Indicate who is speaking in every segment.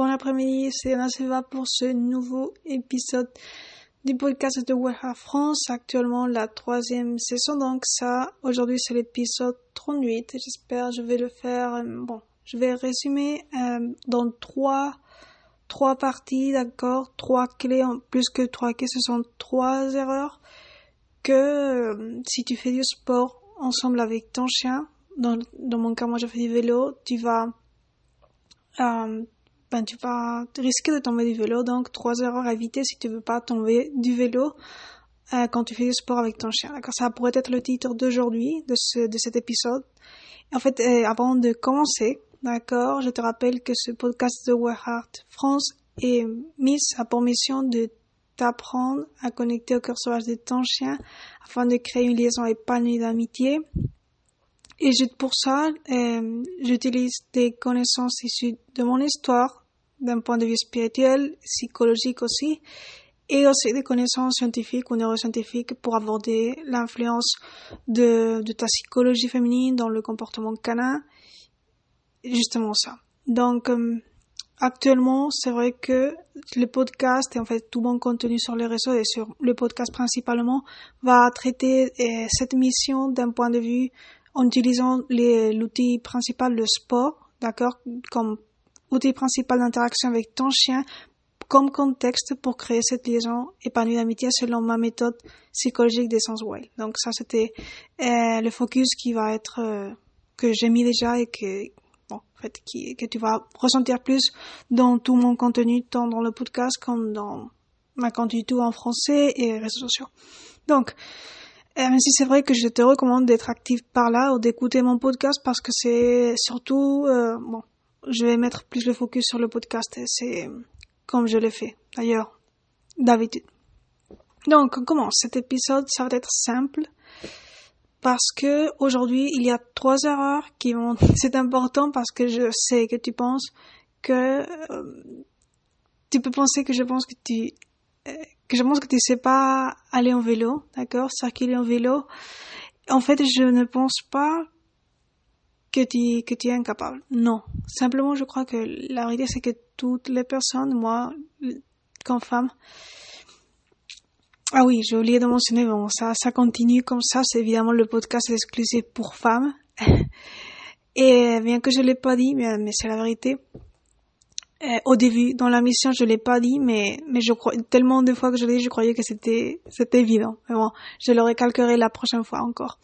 Speaker 1: Bon après-midi, c'est Anna Silva pour ce nouveau épisode du podcast de Warehouse France. Actuellement la troisième saison, donc ça, aujourd'hui c'est l'épisode 38. J'espère je vais le faire, euh, bon, je vais résumer euh, dans trois, trois parties, d'accord, trois clés, en plus que trois clés, ce sont trois erreurs que euh, si tu fais du sport ensemble avec ton chien, dans, dans mon cas moi je fais du vélo, tu vas ben, tu vas risquer de tomber du vélo. Donc, trois erreurs à éviter si tu veux pas tomber du vélo euh, quand tu fais du sport avec ton chien. D'accord? Ça pourrait être le titre d'aujourd'hui, de, ce, de cet épisode. En fait, euh, avant de commencer, d'accord, je te rappelle que ce podcast de Heart France est mis à pour mission de t'apprendre à connecter au cœur sauvage de ton chien afin de créer une liaison épanouie d'amitié et pour ça, euh, j'utilise des connaissances issues de mon histoire, d'un point de vue spirituel, psychologique aussi, et aussi des connaissances scientifiques ou neuroscientifiques pour aborder l'influence de, de ta psychologie féminine dans le comportement canin. Justement ça. Donc, euh, actuellement, c'est vrai que le podcast et en fait tout mon contenu sur les réseaux et sur le podcast principalement va traiter euh, cette mission d'un point de vue en utilisant l'outil principal, le sport, d'accord, comme outil principal d'interaction avec ton chien, comme contexte pour créer cette liaison épanouie d'amitié selon ma méthode psychologique des sens wild. Donc ça, c'était euh, le focus qui va être euh, que j'ai mis déjà et que bon, en fait, qui, que tu vas ressentir plus dans tout mon contenu, tant dans le podcast comme dans ma contenu tout en français et réseaux sociaux. Donc, euh, même si c'est vrai que je te recommande d'être actif par là ou d'écouter mon podcast parce que c'est surtout, euh, bon, je vais mettre plus le focus sur le podcast. C'est comme je l'ai fait d'ailleurs d'habitude. Donc, on commence. Cet épisode, ça va être simple? Parce que aujourd'hui, il y a trois erreurs qui vont. C'est important parce que je sais que tu penses que euh, tu peux penser que je pense que tu que je pense que tu sais pas aller en vélo, d'accord, circuler en vélo. En fait, je ne pense pas que tu, que tu es incapable. Non. Simplement, je crois que la réalité, c'est que toutes les personnes, moi, comme femme, ah oui, j'ai oublié de mentionner, bon, ça, ça continue comme ça, c'est évidemment le podcast exclusif pour femmes. Et bien que je l'ai pas dit, mais, mais c'est la vérité, euh, au début, dans la mission, je l'ai pas dit, mais, mais je crois, tellement de fois que je l'ai dit, je croyais que c'était, c'était évident. Mais bon, je le recalquerai la prochaine fois encore.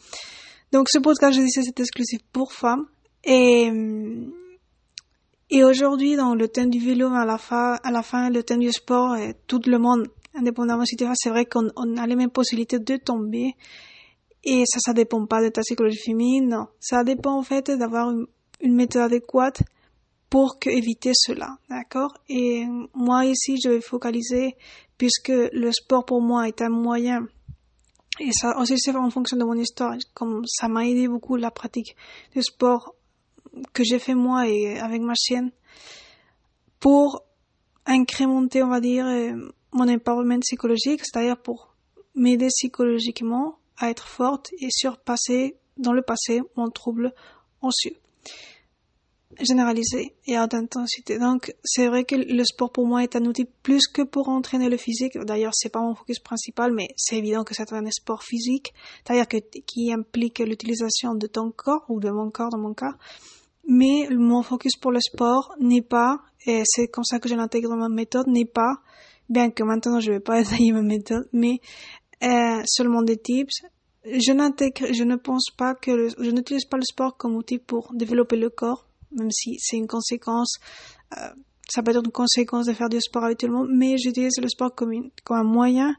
Speaker 1: Donc, ce podcast, je disais, c'est exclusif pour femmes. Et, et aujourd'hui, dans le thème du vélo, à la fin, à la fin, le thème du sport, et tout le monde, indépendamment si tu c'est vrai qu'on on a les mêmes possibilités de tomber. Et ça, ça dépend pas de ta psychologie féminine, non. Ça dépend, en fait, d'avoir une, une méthode adéquate pour que éviter cela, d'accord? Et moi ici, je vais focaliser puisque le sport pour moi est un moyen et ça aussi c'est en fonction de mon histoire, comme ça m'a aidé beaucoup la pratique du sport que j'ai fait moi et avec ma chienne pour incrémenter, on va dire, euh, mon empowerment psychologique, c'est-à-dire pour m'aider psychologiquement à être forte et surpasser dans le passé mon trouble anxieux généralisé et à haute intensité. Donc, c'est vrai que le sport pour moi est un outil plus que pour entraîner le physique. D'ailleurs, c'est pas mon focus principal, mais c'est évident que c'est un sport physique, c'est-à-dire que, qui implique l'utilisation de ton corps ou de mon corps dans mon cas. Mais mon focus pour le sport n'est pas, et c'est comme ça que je l'intègre dans ma méthode, n'est pas, bien que maintenant je vais pas essayer ma méthode, mais euh, seulement des tips. Je n'intègre, je ne pense pas que je n'utilise pas le sport comme outil pour développer le corps même si c'est une conséquence, euh, ça peut être une conséquence de faire du sport habituellement, mais j'utilise le sport comme, un moyen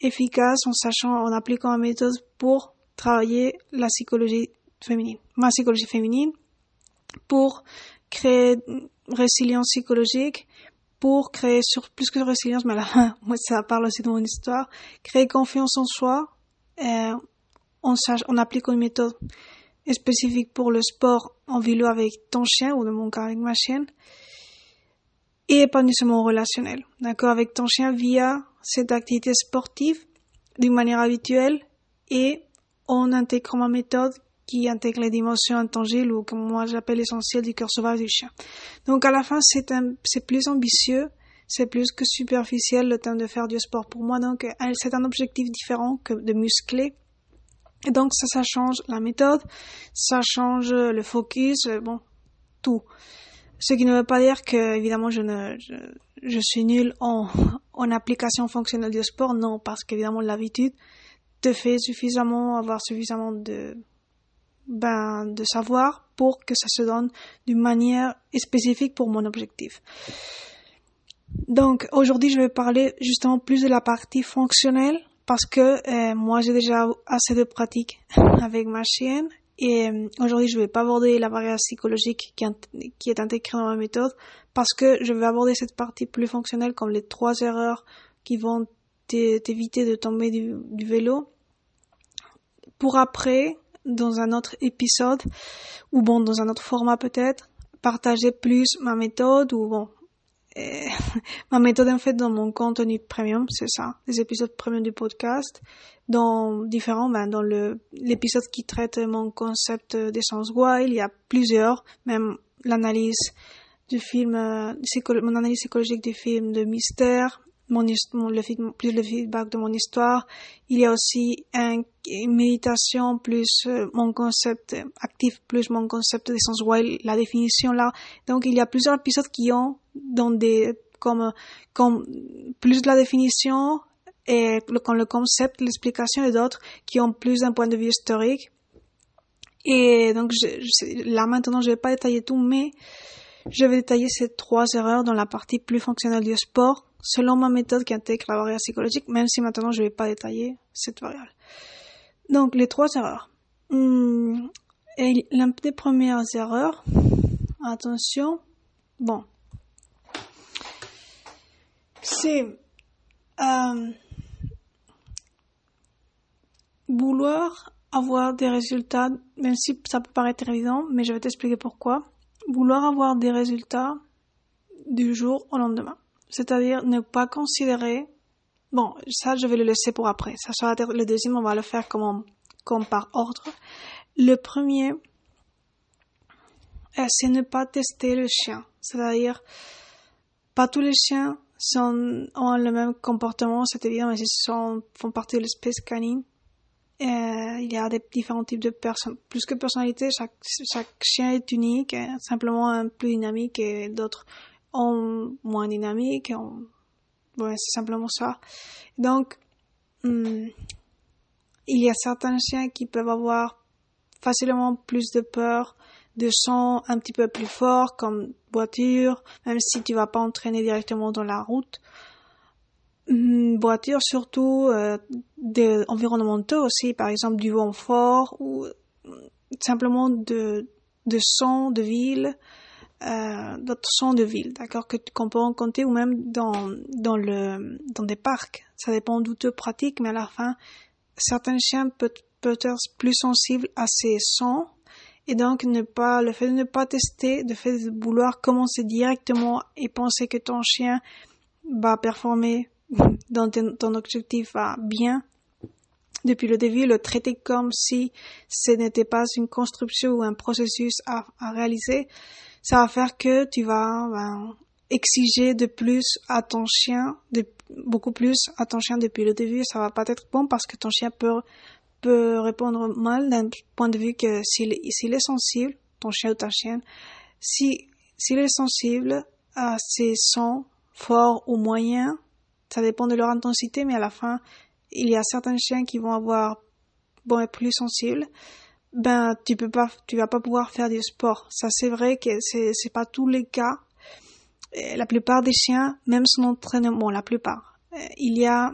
Speaker 1: efficace en sachant, en appliquant une méthode pour travailler la psychologie féminine, ma psychologie féminine, pour créer résilience psychologique, pour créer sur plus que résilience, mais là, moi ça parle aussi de mon histoire, créer confiance en soi, euh, on, on applique une méthode spécifique pour le sport en vélo avec ton chien ou de mon cas avec ma chienne et pas nécessairement relationnel, d'accord, avec ton chien via cette activité sportive d'une manière habituelle et en intégrant ma méthode qui intègre les dimensions intangibles ou comme moi j'appelle l'essentiel du cœur sauvage du chien. Donc à la fin, c'est un, c'est plus ambitieux, c'est plus que superficiel le temps de faire du sport pour moi. Donc c'est un objectif différent que de muscler. Donc ça, ça change la méthode, ça change le focus, bon, tout. Ce qui ne veut pas dire que, évidemment, je ne, je, je suis nul en, en application fonctionnelle du sport, non, parce qu'évidemment, l'habitude te fait suffisamment, avoir suffisamment de, ben, de savoir pour que ça se donne d'une manière spécifique pour mon objectif. Donc, aujourd'hui, je vais parler justement plus de la partie fonctionnelle parce que euh, moi, j'ai déjà assez de pratique avec ma chienne et euh, aujourd'hui, je vais pas aborder la variable psychologique qui, qui est intégrée dans ma méthode parce que je vais aborder cette partie plus fonctionnelle comme les trois erreurs qui vont t'éviter de tomber du, du, vélo. Pour après, dans un autre épisode, ou bon, dans un autre format peut-être, partager plus ma méthode ou bon, euh, ma méthode en fait dans mon contenu premium, c'est ça, les épisodes premium du podcast, dans différents, ben, dans le l'épisode qui traite mon concept d'essence wild, il y a plusieurs, même l'analyse du film, euh, mon analyse psychologique du film de mystère, mon, mon le, plus le feedback de mon histoire. Il y a aussi un, une méditation plus euh, mon concept actif plus mon concept d'essence wild, la définition là. Donc il y a plusieurs épisodes qui ont dans des comme comme plus de la définition et le, comme le concept, l'explication et d'autres qui ont plus un point de vue historique. Et donc je, là maintenant je vais pas détailler tout, mais je vais détailler ces trois erreurs dans la partie plus fonctionnelle du sport, selon ma méthode qui intègre la variable psychologique, même si maintenant je ne vais pas détailler cette variable. Donc, les trois erreurs. Hum, et l'une des premières erreurs, attention, bon, c'est euh, vouloir avoir des résultats, même si ça peut paraître évident, mais je vais t'expliquer pourquoi vouloir avoir des résultats du jour au lendemain. C'est-à-dire ne pas considérer, bon, ça je vais le laisser pour après. Ça sera le deuxième, on va le faire comme, comme par ordre. Le premier, euh, c'est ne pas tester le chien. C'est-à-dire, pas tous les chiens sont, ont le même comportement, c'est évident, mais ils sont, font partie de l'espèce canine. Euh, il y a des différents types de personnes. Plus que personnalité, chaque, chaque chien est unique, hein, simplement un plus dynamique et d'autres ont moins dynamique. Ouais, c'est simplement ça. Donc, hmm, il y a certains chiens qui peuvent avoir facilement plus de peur, de son un petit peu plus fort, comme voiture, même si tu vas pas entraîner directement dans la route. Hmm, voiture surtout euh, des environnementaux aussi, par exemple du vent fort ou simplement de, de sons de ville, euh, d'autres sons de ville, d'accord, que qu'on peut rencontrer ou même dans dans le dans des parcs. Ça dépend d'où tu pratiques, mais à la fin, certains chiens peuvent, peuvent être plus sensibles à ces sons et donc ne pas le fait de ne pas tester, le fait de vouloir commencer directement et penser que ton chien va performer dans ton objectif va bien, depuis le début, le traiter comme si ce n'était pas une construction ou un processus à, réaliser, ça va faire que tu vas ben, exiger de plus à ton chien, de, beaucoup plus à ton chien depuis le début. Ça va pas être bon parce que ton chien peut, peut répondre mal d'un point de vue que s'il est sensible, ton chien ou ta chienne, si s'il est sensible à ces sons forts ou moyens, ça dépend de leur intensité, mais à la fin, il y a certains chiens qui vont avoir, bon, être plus sensibles. Ben, tu peux pas, tu vas pas pouvoir faire du sport. Ça, c'est vrai que c'est, c'est pas tous les cas. la plupart des chiens, même son entraînement, bon, la plupart, il y a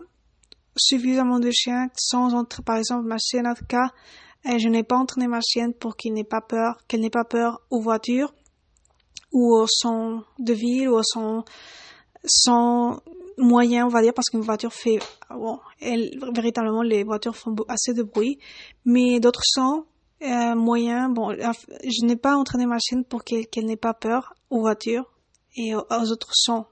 Speaker 1: suffisamment de chiens sans entre, par exemple, ma chienne cas, je n'ai pas entraîné ma chienne pour qu'il n'ait pas peur, qu'elle n'ait pas peur aux voitures ou au son de ville ou au son, son moyen, on va dire, parce qu'une voiture fait, bon, elle, véritablement, les voitures font assez de bruit, mais d'autres sons, euh, moyens, bon, je n'ai pas entraîné ma chienne pour qu'elle n'ait pas peur aux voitures et aux, autres sons.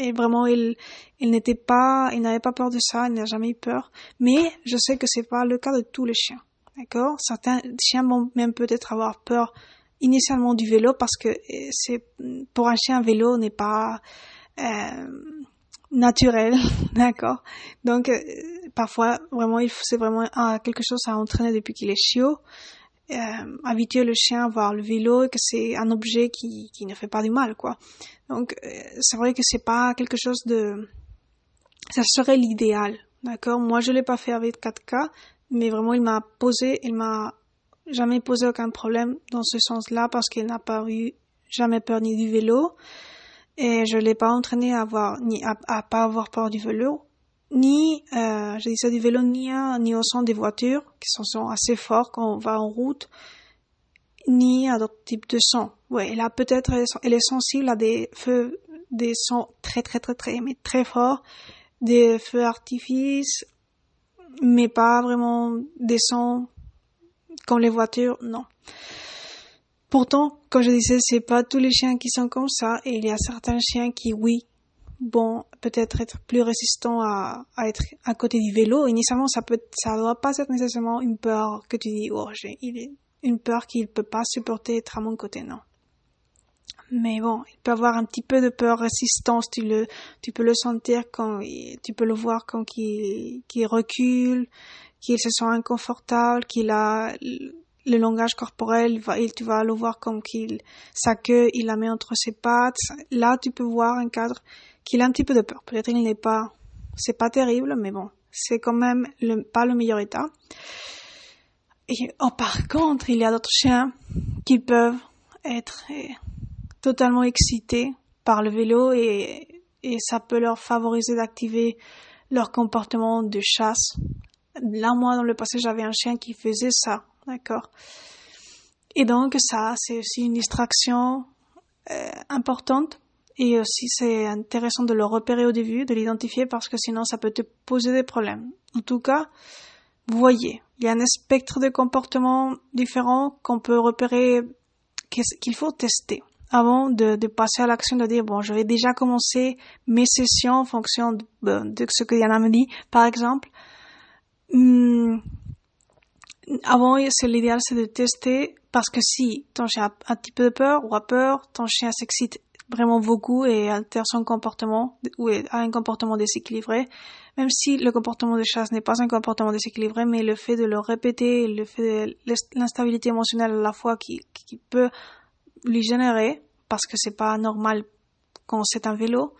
Speaker 1: Et vraiment, il, il n'était pas, il n'avait pas peur de ça, il n'a jamais eu peur. Mais je sais que c'est pas le cas de tous les chiens. D'accord? Certains chiens vont même peut-être avoir peur initialement du vélo parce que euh, c'est pour un chien un vélo n'est pas euh, naturel, d'accord? Donc euh, parfois vraiment il c'est vraiment quelque chose à entraîner depuis qu'il est chiot. Euh, habituer le chien à voir le vélo et que c'est un objet qui, qui ne fait pas du mal quoi. Donc euh, c'est vrai que c'est pas quelque chose de ça serait l'idéal, d'accord? Moi je l'ai pas fait avec 4K, mais vraiment il m'a posé, il m'a jamais posé aucun problème dans ce sens-là parce qu'il n'a pas eu jamais peur ni du vélo et je l'ai pas entraîné à avoir ni à, à, pas avoir peur du vélo ni euh, je dis ça du vélo ni ni au son des voitures qui sont, sont assez forts quand on va en route ni à d'autres types de sons. Ouais, a peut-être elle est sensible à des feux des sons très très très très mais très forts, des feux artifices mais pas vraiment des sons comme les voitures, non. Pourtant, comme je disais, c'est pas tous les chiens qui sont comme ça, et il y a certains chiens qui, oui, bon, peut-être être plus résistants à, à être à côté du vélo. Initialement, ça peut, ça doit pas être nécessairement une peur que tu dis, oh, j'ai, il une peur qu'il peut pas supporter être à mon côté, non. Mais bon, il peut avoir un petit peu de peur, résistance, tu le, tu peux le sentir quand, tu peux le voir quand il, qu'il recule, qu'il se sent inconfortable, qu'il a le langage corporel, tu vas le voir comme qu'il, sa queue, il la met entre ses pattes. Là, tu peux voir un cadre qu'il a un petit peu de peur. Peut-être il n'est pas, c'est pas terrible, mais bon, c'est quand même pas le meilleur état. Et, oh, par contre, il y a d'autres chiens qui peuvent être eh, totalement excités par le vélo et, et ça peut leur favoriser d'activer leur comportement de chasse, là, moi, dans le passé, j'avais un chien qui faisait ça, d'accord Et donc, ça, c'est aussi une distraction euh, importante. Et aussi, c'est intéressant de le repérer au début, de l'identifier, parce que sinon, ça peut te poser des problèmes. En tout cas, voyez, il y a un spectre de comportements différents qu'on peut repérer, qu'il faut tester avant de, de passer à l'action de dire bon je vais déjà commencer mes sessions en fonction de, de ce que Yana me dit par exemple Hum, avant, c'est l'idéal, c'est de tester parce que si ton chien a un petit peu de peur ou a peur, ton chien s'excite vraiment beaucoup et altère son comportement ou a un comportement déséquilibré, même si le comportement de chasse n'est pas un comportement déséquilibré, mais le fait de le répéter, le fait de l'instabilité émotionnelle à la fois qui, qui peut lui générer, parce que c'est pas normal quand c'est un vélo,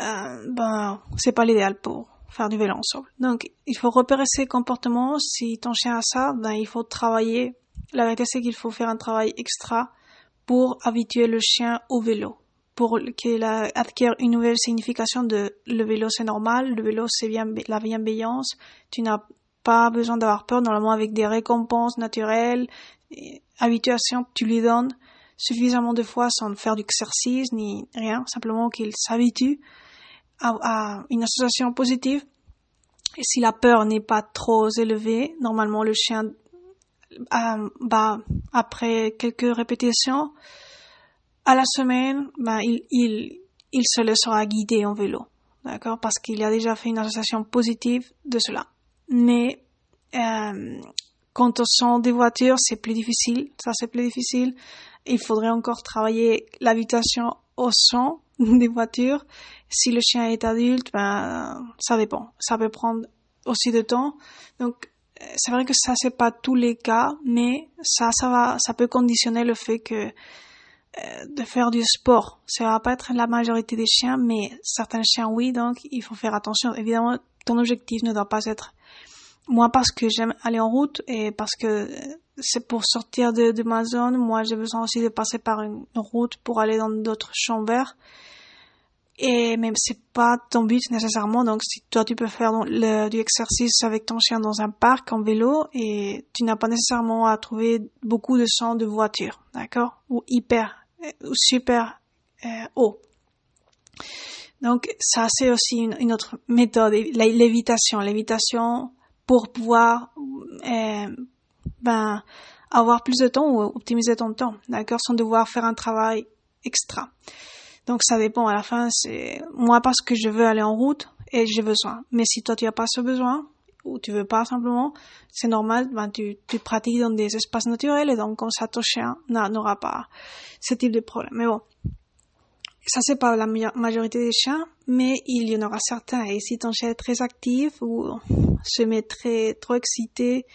Speaker 1: euh, ben, c'est pas l'idéal pour, faire du vélo ensemble. Donc, il faut repérer ses comportements. Si ton chien a ça, ben, il faut travailler. La vérité, c'est qu'il faut faire un travail extra pour habituer le chien au vélo. Pour qu'il acquiert une nouvelle signification de le vélo c'est normal, le vélo c'est bien la bienveillance, tu n'as pas besoin d'avoir peur, normalement avec des récompenses naturelles, habituation que tu lui donnes suffisamment de fois sans faire d'exercice ni rien, simplement qu'il s'habitue à, une association positive. Et si la peur n'est pas trop élevée, normalement le chien, euh, bah, après quelques répétitions, à la semaine, bah, il, il, il se laissera guider en vélo. D'accord Parce qu'il a déjà fait une association positive de cela. Mais euh, quand on sent des voitures, c'est plus difficile. Ça, c'est plus difficile. Il faudrait encore travailler l'habitation au son des voitures. Si le chien est adulte, ben, ça dépend. Ça peut prendre aussi de temps. Donc, c'est vrai que ça, c'est pas tous les cas, mais ça, ça va, ça peut conditionner le fait que euh, de faire du sport. Ça va pas être la majorité des chiens, mais certains chiens, oui, donc il faut faire attention. Évidemment, ton objectif ne doit pas être moi parce que j'aime aller en route et parce que euh, c'est pour sortir de, ma zone. Moi, j'ai besoin aussi de passer par une route pour aller dans d'autres champs verts. Et même c'est pas ton but nécessairement. Donc, si toi tu peux faire du exercice avec ton chien dans un parc en vélo et tu n'as pas nécessairement à trouver beaucoup de sons de voiture, d'accord, ou hyper euh, ou super euh, haut. Donc, ça c'est aussi une, une autre méthode, l'évitation, l'évitation pour pouvoir euh, ben, avoir plus de temps ou optimiser ton temps, d'accord, sans devoir faire un travail extra. Donc ça dépend. À la fin, c'est moi parce que je veux aller en route et j'ai besoin. Mais si toi tu as pas ce besoin ou tu veux pas simplement, c'est normal, ben, tu, tu pratiques dans des espaces naturels et donc comme ça ton chien n'aura pas ce type de problème. Mais bon, ça c'est pas la majorité des chiens, mais il y en aura certains. Et si ton chien est très actif ou se met très, trop excité,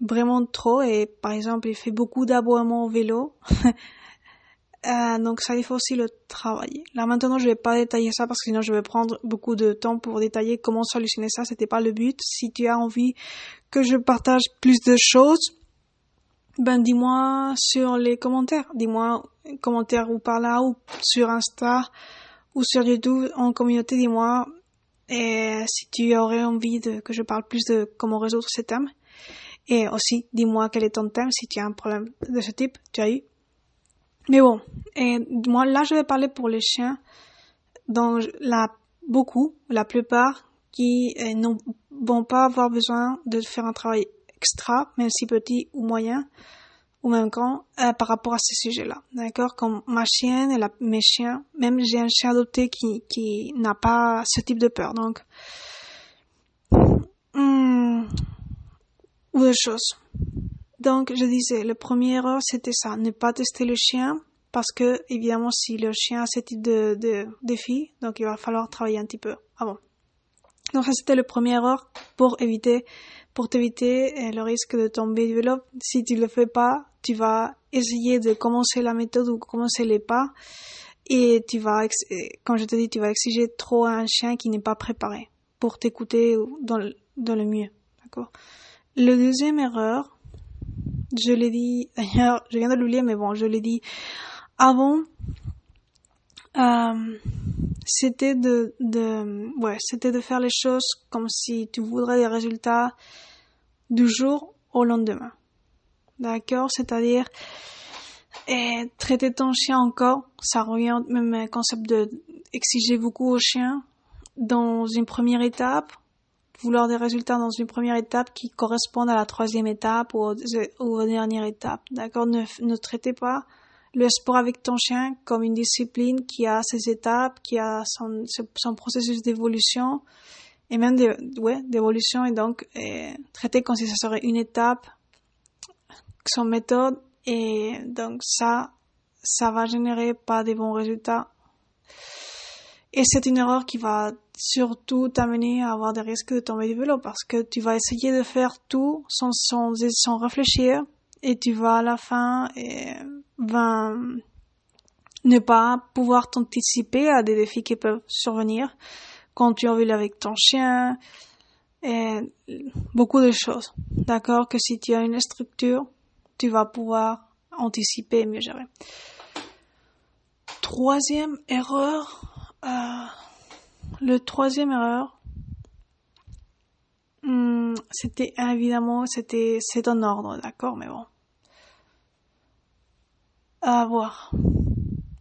Speaker 1: vraiment trop, et par exemple il fait beaucoup d'aboiements au vélo, euh, donc ça il faut aussi le travailler. Là maintenant je vais pas détailler ça parce que sinon je vais prendre beaucoup de temps pour détailler comment solutionner ça. C'était pas le but. Si tu as envie que je partage plus de choses, ben dis-moi sur les commentaires. Dis-moi commentaire ou par là ou sur Insta ou sur YouTube en communauté, dis-moi et si tu aurais envie de que je parle plus de comment résoudre ces thèmes. Et aussi, dis-moi quel est ton thème si tu as un problème de ce type, tu as eu. Mais bon, moi là je vais parler pour les chiens dont la beaucoup, la plupart qui euh, ne vont pas avoir besoin de faire un travail extra, même si petit ou moyen, ou même grand, euh, par rapport à ces sujets-là. D'accord? Comme ma chienne et la, mes chiens, même j'ai un chien adopté qui, qui n'a pas ce type de peur. Donc, hmm, ou de choses. Donc, je disais, le premier erreur, c'était ça, ne pas tester le chien, parce que, évidemment, si le chien a ce type de, défi, donc il va falloir travailler un petit peu avant. Donc, ça, c'était le premier erreur pour éviter pour t'éviter euh, le risque de tomber du vélo. Si tu le fais pas, tu vas essayer de commencer la méthode ou commencer les pas et tu vas, comme je te dis, tu vas exiger trop à un chien qui n'est pas préparé pour t'écouter dans le, dans le mieux. D'accord? Le deuxième erreur, je l'ai dit, d'ailleurs, je viens de l'oublier, mais bon, je l'ai dit avant, euh, c'était de, de, ouais, c'était de faire les choses comme si tu voudrais des résultats du jour au lendemain. D'accord? C'est-à-dire, et traiter ton chien encore, ça revient même un concept de exiger beaucoup au chien dans une première étape, vouloir des résultats dans une première étape qui correspondent à la troisième étape ou, aux dernières étapes. D'accord? Ne, ne traitez pas le sport avec ton chien comme une discipline qui a ses étapes, qui a son, son processus d'évolution et même de, ouais, d'évolution et donc euh, traiter comme si ça serait une étape, son méthode et donc ça, ça va générer pas des bons résultats. Et c'est une erreur qui va surtout t'amener à avoir des risques de tomber du vélo parce que tu vas essayer de faire tout sans, sans, sans réfléchir et tu vas à la fin et va ne pas pouvoir t'anticiper à des défis qui peuvent survenir quand tu envie avec ton chien et beaucoup de choses. D'accord? Que si tu as une structure, tu vas pouvoir anticiper et mieux gérer. Troisième erreur, euh, le troisième erreur, hmm, c'était évidemment, c'était, c'est en ordre, d'accord, mais bon à voir.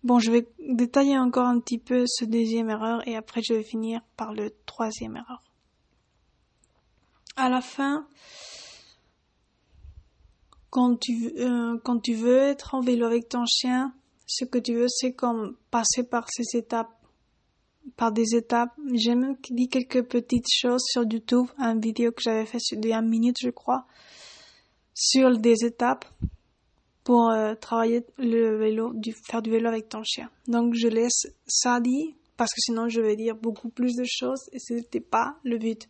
Speaker 1: Bon, je vais détailler encore un petit peu ce deuxième erreur et après je vais finir par le troisième erreur. À la fin, quand tu, euh, quand tu veux être en vélo avec ton chien, ce que tu veux, c'est comme passer par ces étapes, par des étapes. J'ai même dit quelques petites choses sur YouTube, un vidéo que j'avais fait de 1 minute, je crois, sur des étapes pour euh, travailler le vélo, du, faire du vélo avec ton chien. Donc je laisse ça dit parce que sinon je vais dire beaucoup plus de choses et ce n'était pas le but.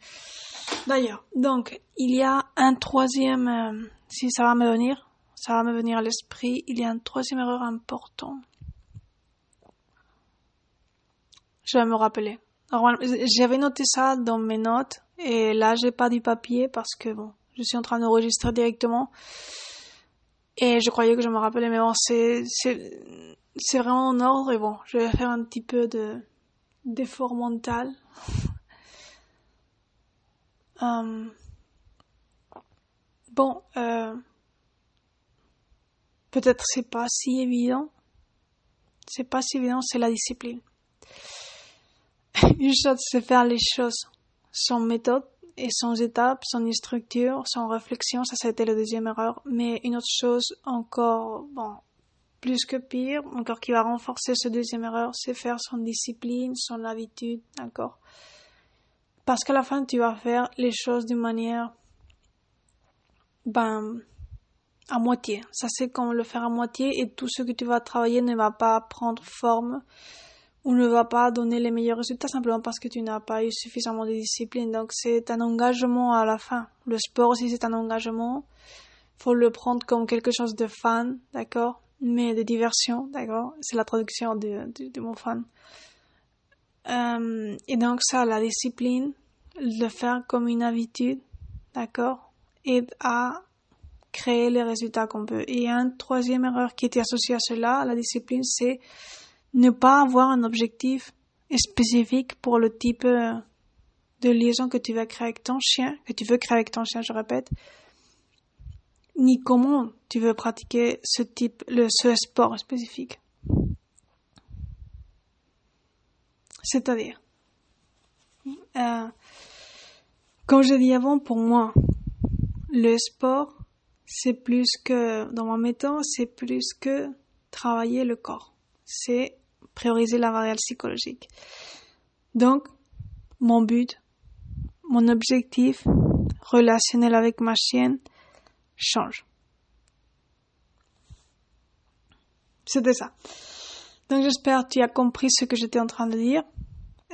Speaker 1: D'ailleurs, donc il y a un troisième, euh, si ça va me venir, ça va me venir à l'esprit, il y a un troisième erreur important. Je vais me rappeler. J'avais noté ça dans mes notes et là j'ai pas du papier parce que bon, je suis en train d'enregistrer directement. Et je croyais que je me rappelais, mais bon, c'est, c'est, vraiment en ordre et bon, je vais faire un petit peu de, d'effort mental. Euh, bon, euh, peut-être c'est pas si évident. C'est pas si évident, c'est la discipline. Une chose, c'est faire les choses sans méthode et sans étape, sans structure, sans réflexion, ça, c'était la deuxième erreur. Mais une autre chose encore, bon, plus que pire, encore qui va renforcer cette deuxième erreur, c'est faire son discipline, son habitude, d'accord? Parce qu'à la fin, tu vas faire les choses d'une manière, ben, à moitié. Ça, c'est comme le faire à moitié et tout ce que tu vas travailler ne va pas prendre forme ou ne va pas donner les meilleurs résultats simplement parce que tu n'as pas eu suffisamment de discipline. Donc, c'est un engagement à la fin. Le sport aussi, c'est un engagement. Faut le prendre comme quelque chose de fan, d'accord? Mais de diversion, d'accord? C'est la traduction de, de, mon fan. Euh, et donc ça, la discipline, le faire comme une habitude, d'accord, aide à créer les résultats qu'on veut. Et une troisième erreur qui était associée à cela, la discipline, c'est ne pas avoir un objectif spécifique pour le type euh, de liaison que tu veux créer avec ton chien, que tu veux créer avec ton chien, je répète, ni comment tu veux pratiquer ce type, le, ce sport spécifique. C'est-à-dire, euh, comme je dit avant, pour moi, le sport, c'est plus que, dans ma méthode, c'est plus que travailler le corps. C'est prioriser la variable psychologique. Donc, mon but, mon objectif relationnel avec ma chienne change. C'était ça. Donc j'espère que tu as compris ce que j'étais en train de dire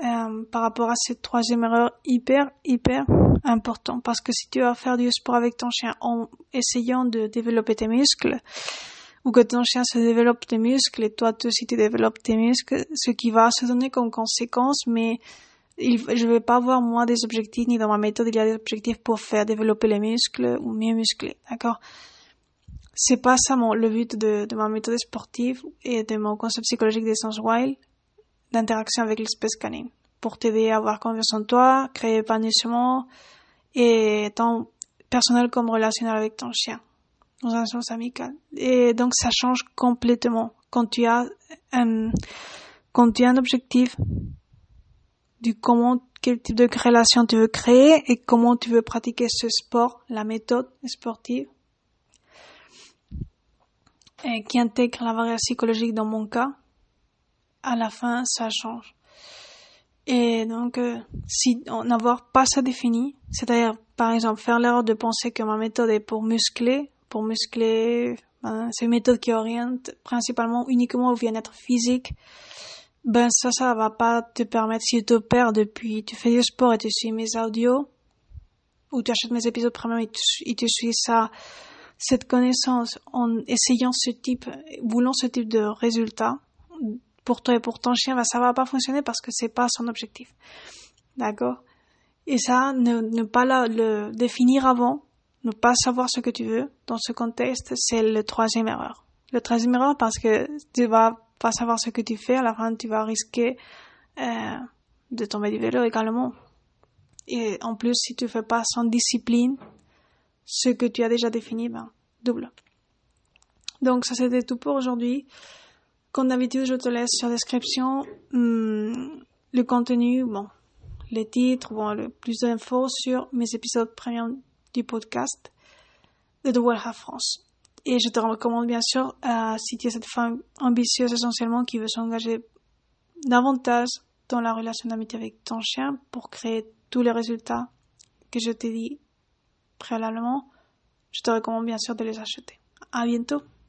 Speaker 1: euh, par rapport à cette troisième erreur hyper, hyper important. Parce que si tu vas faire du sport avec ton chien en essayant de développer tes muscles, ou que ton chien se développe tes muscles et toi aussi tu développes tes muscles, ce qui va se donner comme conséquence, mais je vais pas avoir moi des objectifs, ni dans ma méthode il y a des objectifs pour faire développer les muscles ou mieux muscler, d'accord? c'est pas ça mon, le but de, de, ma méthode sportive et de mon concept psychologique d'essence wild, d'interaction avec l'espèce canine, pour t'aider à avoir confiance en toi, créer épanouissement et tant personnel comme relationnel avec ton chien dans un sens amical. Et donc ça change complètement quand tu as un, quand tu as un objectif du comment, quel type de relation tu veux créer et comment tu veux pratiquer ce sport, la méthode sportive et qui intègre la variable psychologique dans mon cas, à la fin, ça change. Et donc, euh, si n'avoir pas ça défini, c'est-à-dire, par exemple, faire l'erreur de penser que ma méthode est pour muscler, pour muscler, ben, c'est une méthode qui oriente principalement uniquement au bien-être physique, ben ça, ça va pas te permettre, si tu te perds depuis, tu fais du sport et tu suis mes audios, ou tu achètes mes épisodes premium et tu, suis ça cette connaissance en essayant ce type, voulant ce type de résultat, pour toi et pour ton chien, bah, ça va pas fonctionner parce que c'est pas son objectif. D'accord? Et ça, ne, ne pas le définir avant, ne pas savoir ce que tu veux dans ce contexte, c'est le troisième erreur. Le troisième erreur parce que tu vas pas savoir ce que tu fais, à la fin tu vas risquer euh, de tomber du vélo également. Et en plus, si tu fais pas sans discipline, ce que tu as déjà défini, ben, double. Donc ça c'était tout pour aujourd'hui. Comme d'habitude, je te laisse sur description hum, le contenu, bon, les titres, bon, le plus d'infos sur mes épisodes premium du podcast de The World France. Et je te recommande bien sûr, euh, si tu es cette femme ambitieuse essentiellement qui veut s'engager davantage dans la relation d'amitié avec ton chien pour créer tous les résultats que je t'ai dit préalablement, je te recommande bien sûr de les acheter. À bientôt!